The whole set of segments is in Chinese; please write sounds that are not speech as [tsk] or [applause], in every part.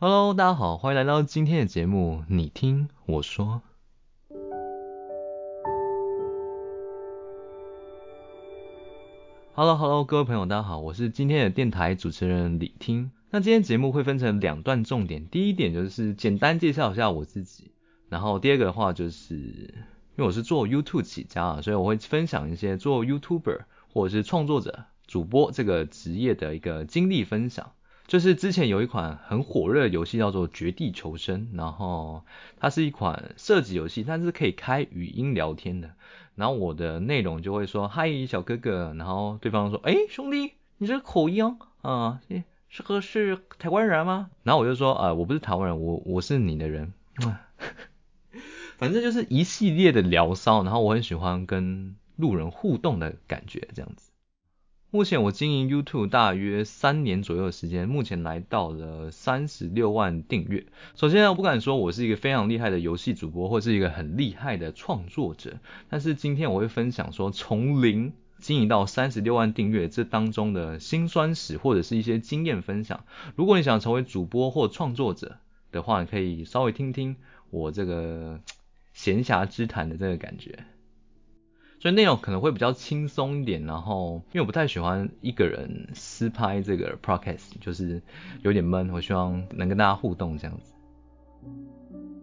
Hello，大家好，欢迎来到今天的节目。你听我说。Hello，Hello，各位朋友，大家好，我是今天的电台主持人李听。那今天节目会分成两段重点，第一点就是简单介绍一下我自己，然后第二个的话就是，因为我是做 YouTube 起家啊，所以我会分享一些做 YouTuber 或者是创作者、主播这个职业的一个经历分享。就是之前有一款很火热的游戏叫做《绝地求生》，然后它是一款射击游戏，但是可以开语音聊天的。然后我的内容就会说：“嗨，小哥哥。”然后对方说：“哎，兄弟，你这个口音哦，啊，是个是台湾人吗？”然后我就说：“啊，我不是台湾人，我我是你的人。” [laughs] 反正就是一系列的聊骚，然后我很喜欢跟路人互动的感觉，这样子。目前我经营 YouTube 大约三年左右的时间，目前来到了三十六万订阅。首先，我不敢说我是一个非常厉害的游戏主播，或是一个很厉害的创作者。但是今天我会分享说，从零经营到三十六万订阅这当中的辛酸史，或者是一些经验分享。如果你想成为主播或创作者的话，可以稍微听听我这个闲暇之谈的这个感觉。所以内容可能会比较轻松一点，然后因为我不太喜欢一个人私拍这个 podcast，就是有点闷，我希望能跟大家互动这样子。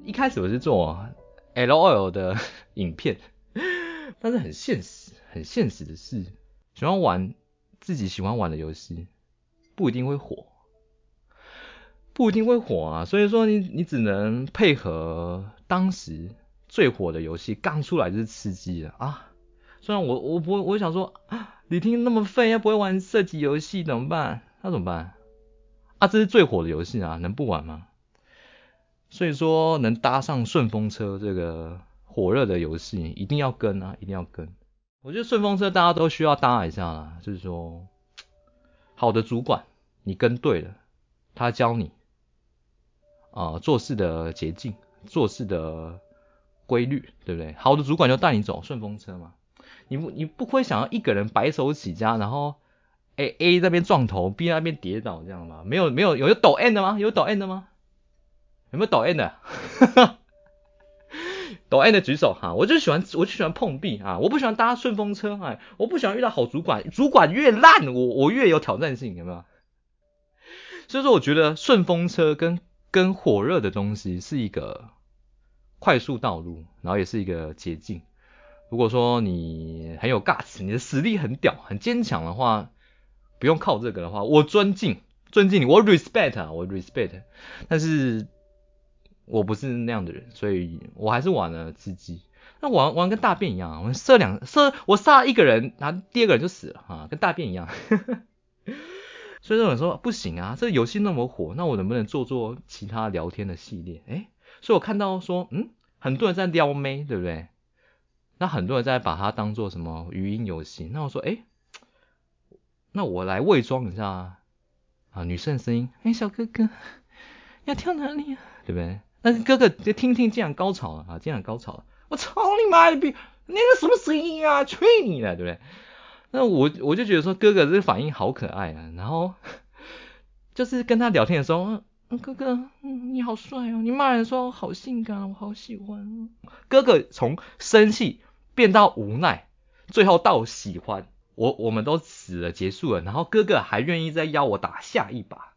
一开始我是做 LOL 的 [laughs] 影片，但是很现实，很现实的是，喜欢玩自己喜欢玩的游戏，不一定会火，不一定会火啊。所以说你你只能配合当时最火的游戏，刚出来就是吃鸡了啊。虽然我我不我想说，[gasps] 李听那么废，又不会玩射击游戏怎么办？那怎么办？啊，这是最火的游戏啊，能不玩吗？所以说能搭上顺风车这个火热的游戏，一定要跟啊，一定要跟。我觉得顺风车大家都需要搭一下啦，就是说，好的主管，你跟对了，他教你啊做事的捷径，做事的规律，对不对？好的主管就带你走顺风车嘛。你不你不会想要一个人白手起家，然后 A A 那边撞头，B 那边跌倒这样吗？没有没有有有抖 N 的吗？有抖 N 的吗？有没有抖 N 的？[laughs] 抖 N 的举手哈！我就喜欢我就喜欢碰壁啊！我不喜欢搭顺风车哎！我不喜欢遇到好主管，主管越烂我我越有挑战性，有没有？所以说我觉得顺风车跟跟火热的东西是一个快速道路，然后也是一个捷径。如果说你很有 guts，你的实力很屌、很坚强的话，不用靠这个的话，我尊敬、尊敬你，我 respect 啊，我 respect。但是我不是那样的人，所以我还是玩了吃鸡。那玩玩跟大便一样，我射两射，我杀一个人，然后第二个人就死了啊，跟大便一样。[laughs] 所以有人说不行啊，这个游戏那么火，那我能不能做做其他聊天的系列？哎，所以我看到说，嗯，很多人在撩妹，对不对？那很多人在把它当做什么语音游戏？那我说，哎，那我来伪装一下啊，女生的声音，哎，小哥哥要跳哪里啊？对不对？但是哥哥就听听，竟然高潮了啊，竟然高潮了！我操你妈的逼，那个什么声音啊？吹你了，对不对？那我我就觉得说，哥哥这个反应好可爱啊。然后就是跟他聊天的时候，哥哥，嗯，你好帅哦，你骂人说好性感，我好喜欢。哥哥从生气。变到无奈，最后到喜欢我，我们都死了，结束了。然后哥哥还愿意再邀我打下一把，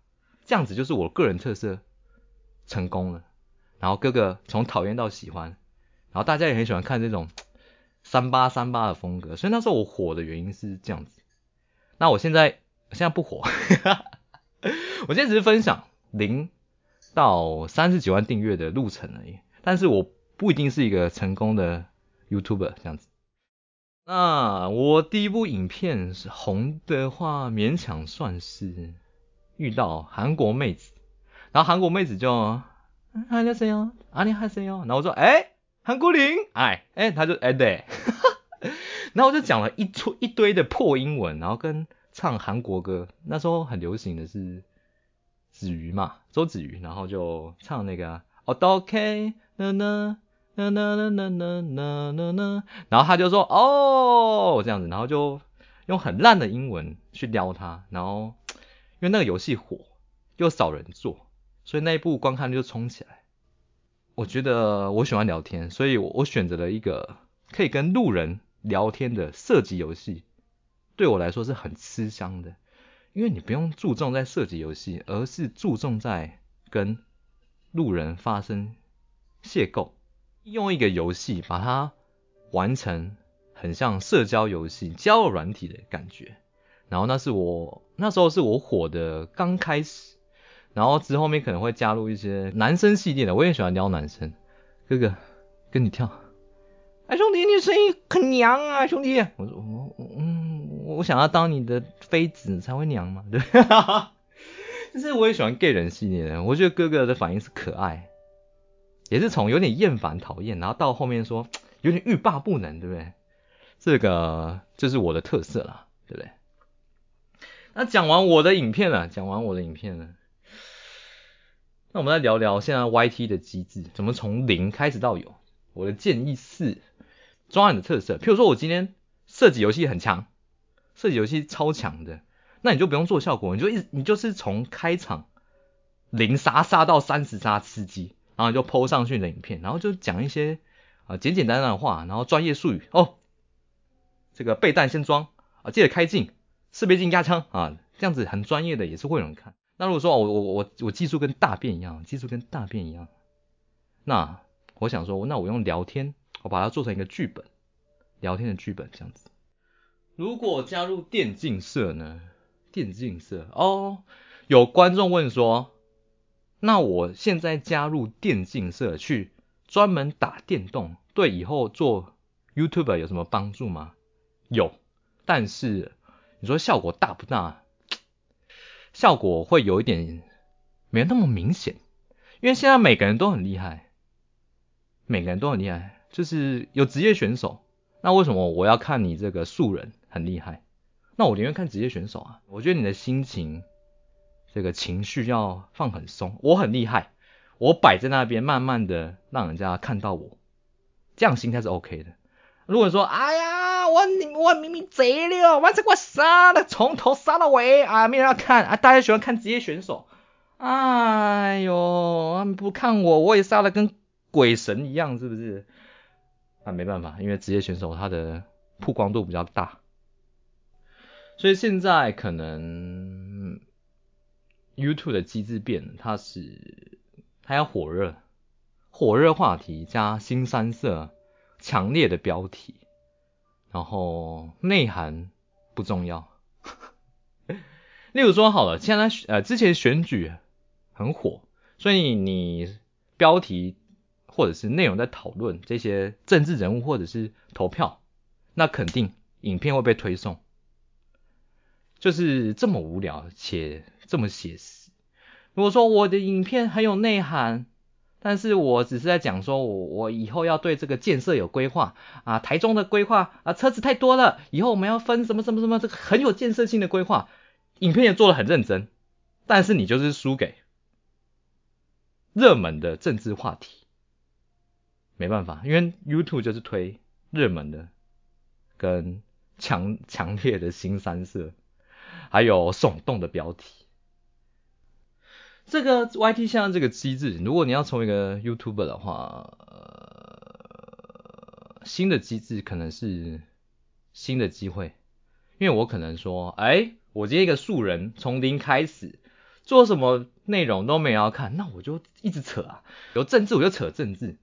这样子就是我个人特色，成功了。然后哥哥从讨厌到喜欢，然后大家也很喜欢看这种三八三八的风格，所以那时候我火的原因是这样子。那我现在现在不火，[laughs] 我现在只是分享零到三十几万订阅的路程而已，但是我不一定是一个成功的。YouTuber 这样子，那我第一部影片是红的话，勉强算是遇到韩国妹子，然后韩国妹子就，还有谁哦？啊你还谁哦？然后我说，哎，韩国林，哎，哎，他就哎对，[laughs] 然后我就讲了一出一堆的破英文，然后跟唱韩国歌，那时候很流行的是子瑜嘛，周子瑜，然后就唱那个哦都 OK 呢呢。呐呐呐呐呐呐呐呐，然后他就说哦这样子，然后就用很烂的英文去撩他，然后因为那个游戏火又少人做，所以那一部观看率就冲起来。我觉得我喜欢聊天，所以我我选择了一个可以跟路人聊天的射击游戏，对我来说是很吃香的，因为你不用注重在设计游戏，而是注重在跟路人发生邂逅，用一个游戏把它完成，很像社交游戏、交友软体的感觉。然后那是我那时候是我火的刚开始，然后之后面可能会加入一些男生系列的，我也喜欢撩男生。哥哥，跟你跳。哎，兄弟，你声音很娘啊，兄弟。我说我，想要当你的妃子才会娘嘛，对。[laughs] 就是我也喜欢 gay 人系列的，我觉得哥哥的反应是可爱，也是从有点厌烦、讨厌，然后到后面说有点欲罢不能，对不对？这个就是我的特色了，对不对？那讲完我的影片了，讲完我的影片了，那我们来聊聊现在 YT 的机制，怎么从零开始到有。我的建议是抓你的特色，譬如说我今天设计游戏很强，设计游戏超强的，那你就不用做效果，你就一你就是从开场零杀杀到三十杀吃鸡，然后就 PO 上去的影片，然后就讲一些啊简简单单的话，然后专业术语哦，这个备弹先装啊，记得开镜。识别镜压枪啊，这样子很专业的也是会有人看。那如果说我我我我技术跟大便一样，技术跟大便一样，那我想说，那我用聊天，我把它做成一个剧本，聊天的剧本这样子。如果加入电竞社呢？电竞社哦，有观众问说，那我现在加入电竞社去专门打电动，对以后做 YouTube 有什么帮助吗？有，但是。你说效果大不大？效果会有一点没那么明显，因为现在每个人都很厉害，每个人都很厉害，就是有职业选手。那为什么我要看你这个素人很厉害？那我宁愿看职业选手啊！我觉得你的心情，这个情绪要放很松。我很厉害，我摆在那边，慢慢的让人家看到我，这样心态是 OK 的。如果说，哎呀。我我明明贼了，我这我杀了，从头杀到尾啊！没人要看啊！大家喜欢看职业选手，哎呦，不看我，我也杀的跟鬼神一样，是不是？啊，没办法，因为职业选手他的曝光度比较大，所以现在可能 YouTube 的机制变了，它是它要火热，火热话题加新三色，强烈的标题。然后内涵不重要，[laughs] 例如说好了，现在呃之前选举很火，所以你标题或者是内容在讨论这些政治人物或者是投票，那肯定影片会被推送，就是这么无聊且这么写实。如果说我的影片很有内涵。但是我只是在讲说，我我以后要对这个建设有规划啊，台中的规划啊，车子太多了，以后我们要分什么什么什么，这个很有建设性的规划，影片也做的很认真，但是你就是输给热门的政治话题，没办法，因为 YouTube 就是推热门的，跟强强烈的新三色，还有耸动的标题。这个 YT 现在这个机制，如果你要成为一个 YouTuber 的话，呃，新的机制可能是新的机会，因为我可能说，哎，我今天一个素人从零开始做什么内容都没要看，那我就一直扯啊，有政治我就扯政治，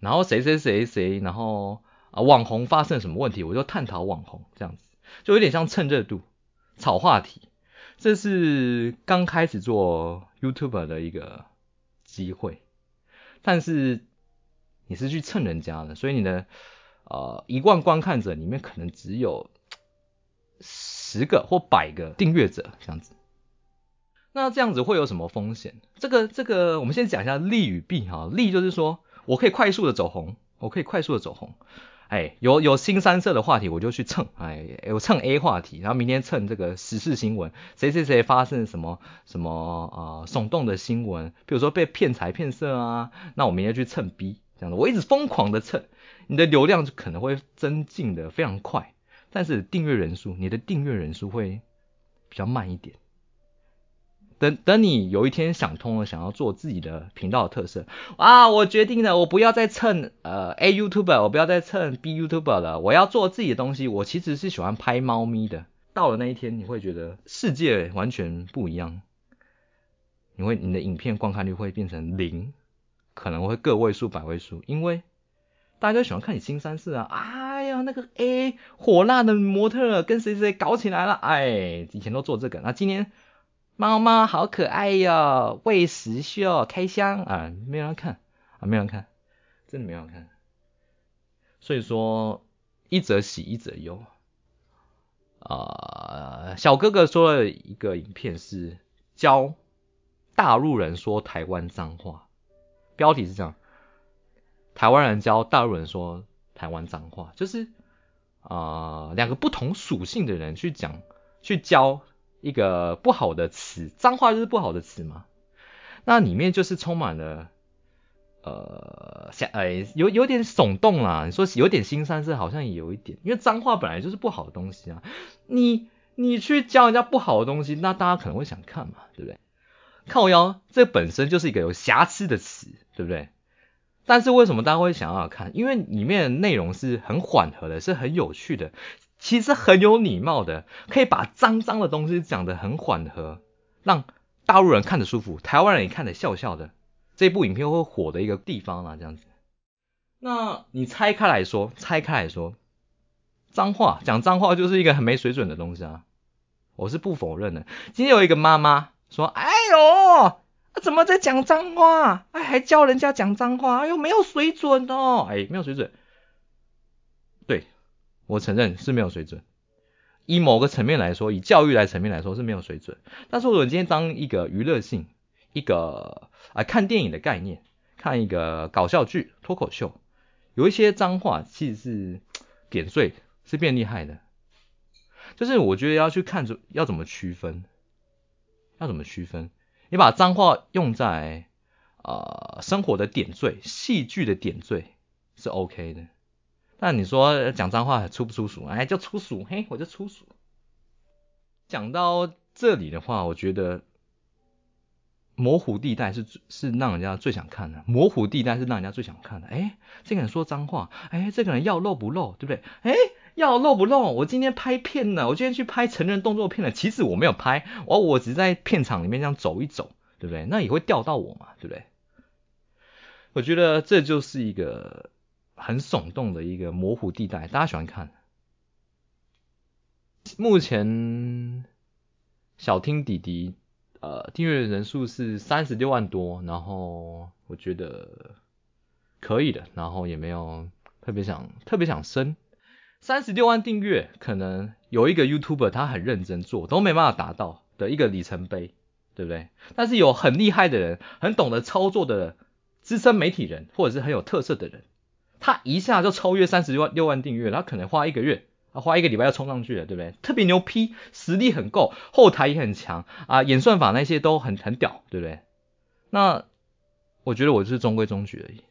然后谁谁谁谁，然后啊网红发生什么问题，我就探讨网红这样子，就有点像蹭热度、炒话题。这是刚开始做 YouTube 的一个机会，但是你是去蹭人家的，所以你的呃一万观看者里面可能只有十个或百个订阅者这样子。那这样子会有什么风险？这个这个我们先讲一下利与弊哈。利就是说我可以快速的走红，我可以快速的走红。哎，有有新三色的话题，我就去蹭。哎，我蹭 A 话题，然后明天蹭这个时事新闻，谁谁谁发生什么什么啊耸动的新闻，比如说被骗财骗色啊，那我明天去蹭 B，这样子，我一直疯狂的蹭，你的流量就可能会增进的非常快，但是订阅人数，你的订阅人数会比较慢一点，等等你有一天想通了，想要做自己的频道的特色啊，我决定了，我不要再蹭呃 A YouTuber，我不要再蹭 B YouTuber 了，我要做自己的东西。我其实是喜欢拍猫咪的。到了那一天，你会觉得世界完全不一样，你会你的影片观看率会变成零，可能会个位数、百位数，因为大家都喜欢看你新三色啊。哎呀，那个 A 火辣的模特跟谁谁搞起来了，哎，以前都做这个，那今天。猫猫好可爱哟，喂食秀开箱啊，没人看啊，没人看，真的没人看。所以说一则喜一则忧啊。小哥哥说了一个影片是教大陆人说台湾脏话，标题是这样：台湾人教大陆人说台湾脏话，就是啊两个不同属性的人去讲去教。一个不好的词，脏话就是不好的词嘛。那里面就是充满了，呃，想，哎，有有点耸动啦。你说有点心酸，是好像也有一点，因为脏话本来就是不好的东西啊。你你去教人家不好的东西，那大家可能会想看嘛，对不对？靠腰，这本身就是一个有瑕疵的词，对不对？但是为什么大家会想要看？因为里面的内容是很缓和的，是很有趣的。其实很有礼貌的，可以把脏脏的东西讲得很缓和，让大陆人看着舒服，台湾人也看着笑笑的。这部影片会火的一个地方啊，这样子。那你拆开来说，拆开来说，脏话讲脏话就是一个很没水准的东西啊，我是不否认的。今天有一个妈妈说：“哎呦，怎么在讲脏话？哎，还教人家讲脏话？哎呦，没有水准哦，哎，没有水准。”我承认是没有水准，以某个层面来说，以教育来层面来说是没有水准。但是我今天当一个娱乐性，一个啊看电影的概念，看一个搞笑剧、脱口秀，有一些脏话其实是点缀，是变厉害的。就是我觉得要去看出要怎么区分，要怎么区分？你把脏话用在啊生活的点缀、戏剧的点缀是 OK 的。那你说讲脏话粗不粗俗？哎，就粗俗，嘿，我就粗俗。讲到这里的话，我觉得模糊地带是是让人家最想看的。模糊地带是让人家最想看的。哎，这个人说脏话，哎，这个人要露不露，对不对？哎，要露不露？我今天拍片呢，我今天去拍成人动作片了。其实我没有拍，我我只在片场里面这样走一走，对不对？那也会钓到我嘛，对不对？我觉得这就是一个。很耸动的一个模糊地带，大家喜欢看。目前小听弟弟呃订阅人数是三十六万多，然后我觉得可以的，然后也没有特别想特别想升。三十六万订阅，可能有一个 YouTuber 他很认真做都没办法达到的一个里程碑，对不对？但是有很厉害的人，很懂得操作的资深媒体人，或者是很有特色的人。他一下就超越三十六万六万订阅，他可能花一个月，啊花一个礼拜要冲上去了，对不对？特别牛批，实力很够，后台也很强啊，演算法那些都很很屌，对不对？那我觉得我就是中规中矩而已，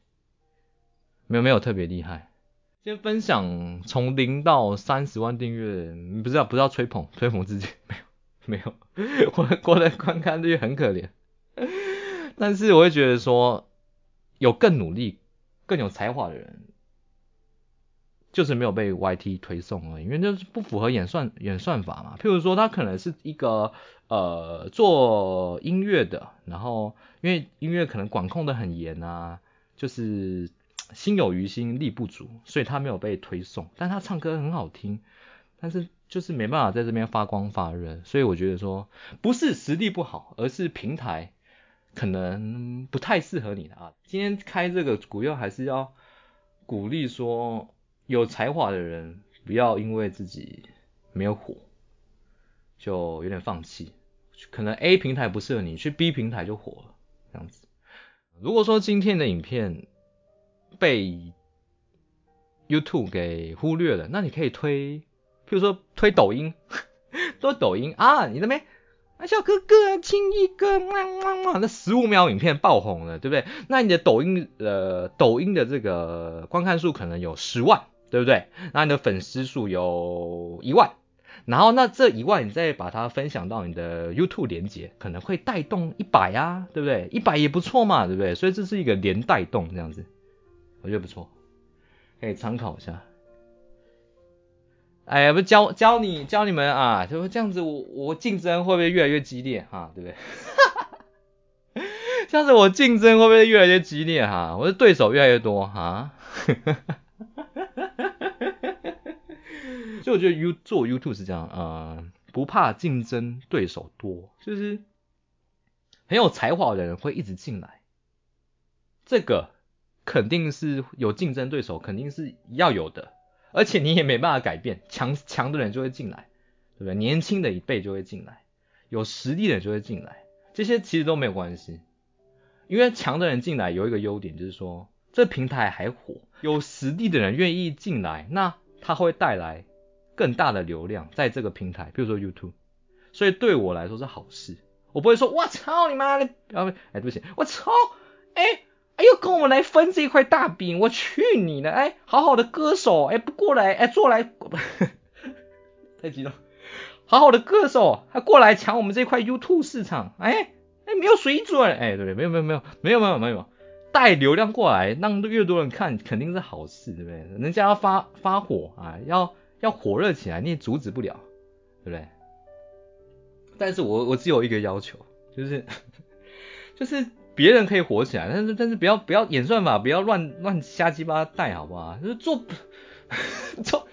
没有没有特别厉害。先分享从零到三十万订阅，不知道不知道吹捧吹捧自己，没 [laughs] 有没有，[laughs] 我过的观看率很可怜，但是我会觉得说有更努力。更有才华的人，就是没有被 YT 推送而已，因为就是不符合演算演算法嘛。譬如说，他可能是一个呃做音乐的，然后因为音乐可能管控的很严啊，就是 [tsk] 心有余心力不足，所以他没有被推送。但他唱歌很好听，但是就是没办法在这边发光发热。所以我觉得说，不是实力不好，而是平台。可能不太适合你的啊。今天开这个股票还是要鼓励说有才华的人不要因为自己没有火就有点放弃。可能 A 平台不适合你，去 B 平台就火了这样子。如果说今天的影片被 YouTube 给忽略了，那你可以推，譬如说推抖音，[laughs] 做抖音啊，你那边。小哥哥亲一个，那十五秒影片爆红了，对不对？那你的抖音呃，抖音的这个观看数可能有十万，对不对？那你的粉丝数有一万，然后那这一万，你再把它分享到你的 YouTube 连接，可能会带动一百啊，对不对？一百也不错嘛，对不对？所以这是一个连带动这样子，我觉得不错，可以参考一下。哎呀，不教教你教你们啊，就这样子，我我竞争会不会越来越激烈哈，对不对？这样子我竞争会不会越来越激烈哈？我的对手越来越多哈。[laughs] 所以我觉得 You 做 YouTube 是这样，呃，不怕竞争对手多，就是很有才华的人会一直进来，这个肯定是有竞争对手，肯定是要有的。而且你也没办法改变，强强的人就会进来，对不对？年轻的一辈就会进来，有实力的人就会进来，这些其实都没有关系，因为强的人进来有一个优点，就是说这平台还火，有实力的人愿意进来，那他会带来更大的流量在这个平台，比如说 YouTube，所以对我来说是好事，我不会说我操你妈的，啊不，哎对不起，我操，跟我们来分这块大饼！我去你的！哎，好好的歌手，哎，不过来，哎，坐来，[laughs] 太激动！好好的歌手，还过来抢我们这块 YouTube 市场，哎，哎，没有水准，哎，对不对？没有，没有，没有，没有，没有，没有，带流量过来，让越多人看，肯定是好事，对不对？人家要发发火啊，要要火热起来，你也阻止不了，对不对？但是我我只有一个要求，就是 [laughs] 就是。别人可以火起来，但是但是不要不要演算法，不要乱乱瞎鸡巴带，好不好？就是做 [laughs] 做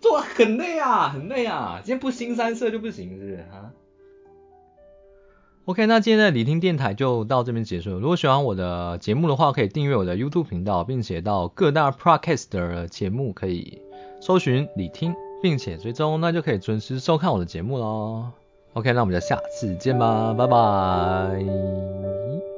做很累啊，很累啊，今天不新三色就不行，是不是啊？OK，那今天的理听电台就到这边结束。如果喜欢我的节目的话，可以订阅我的 YouTube 频道，并且到各大 Podcast 的节目可以搜寻理听，并且追踪，那就可以准时收看我的节目喽。OK，那我们就下次见吧，拜拜。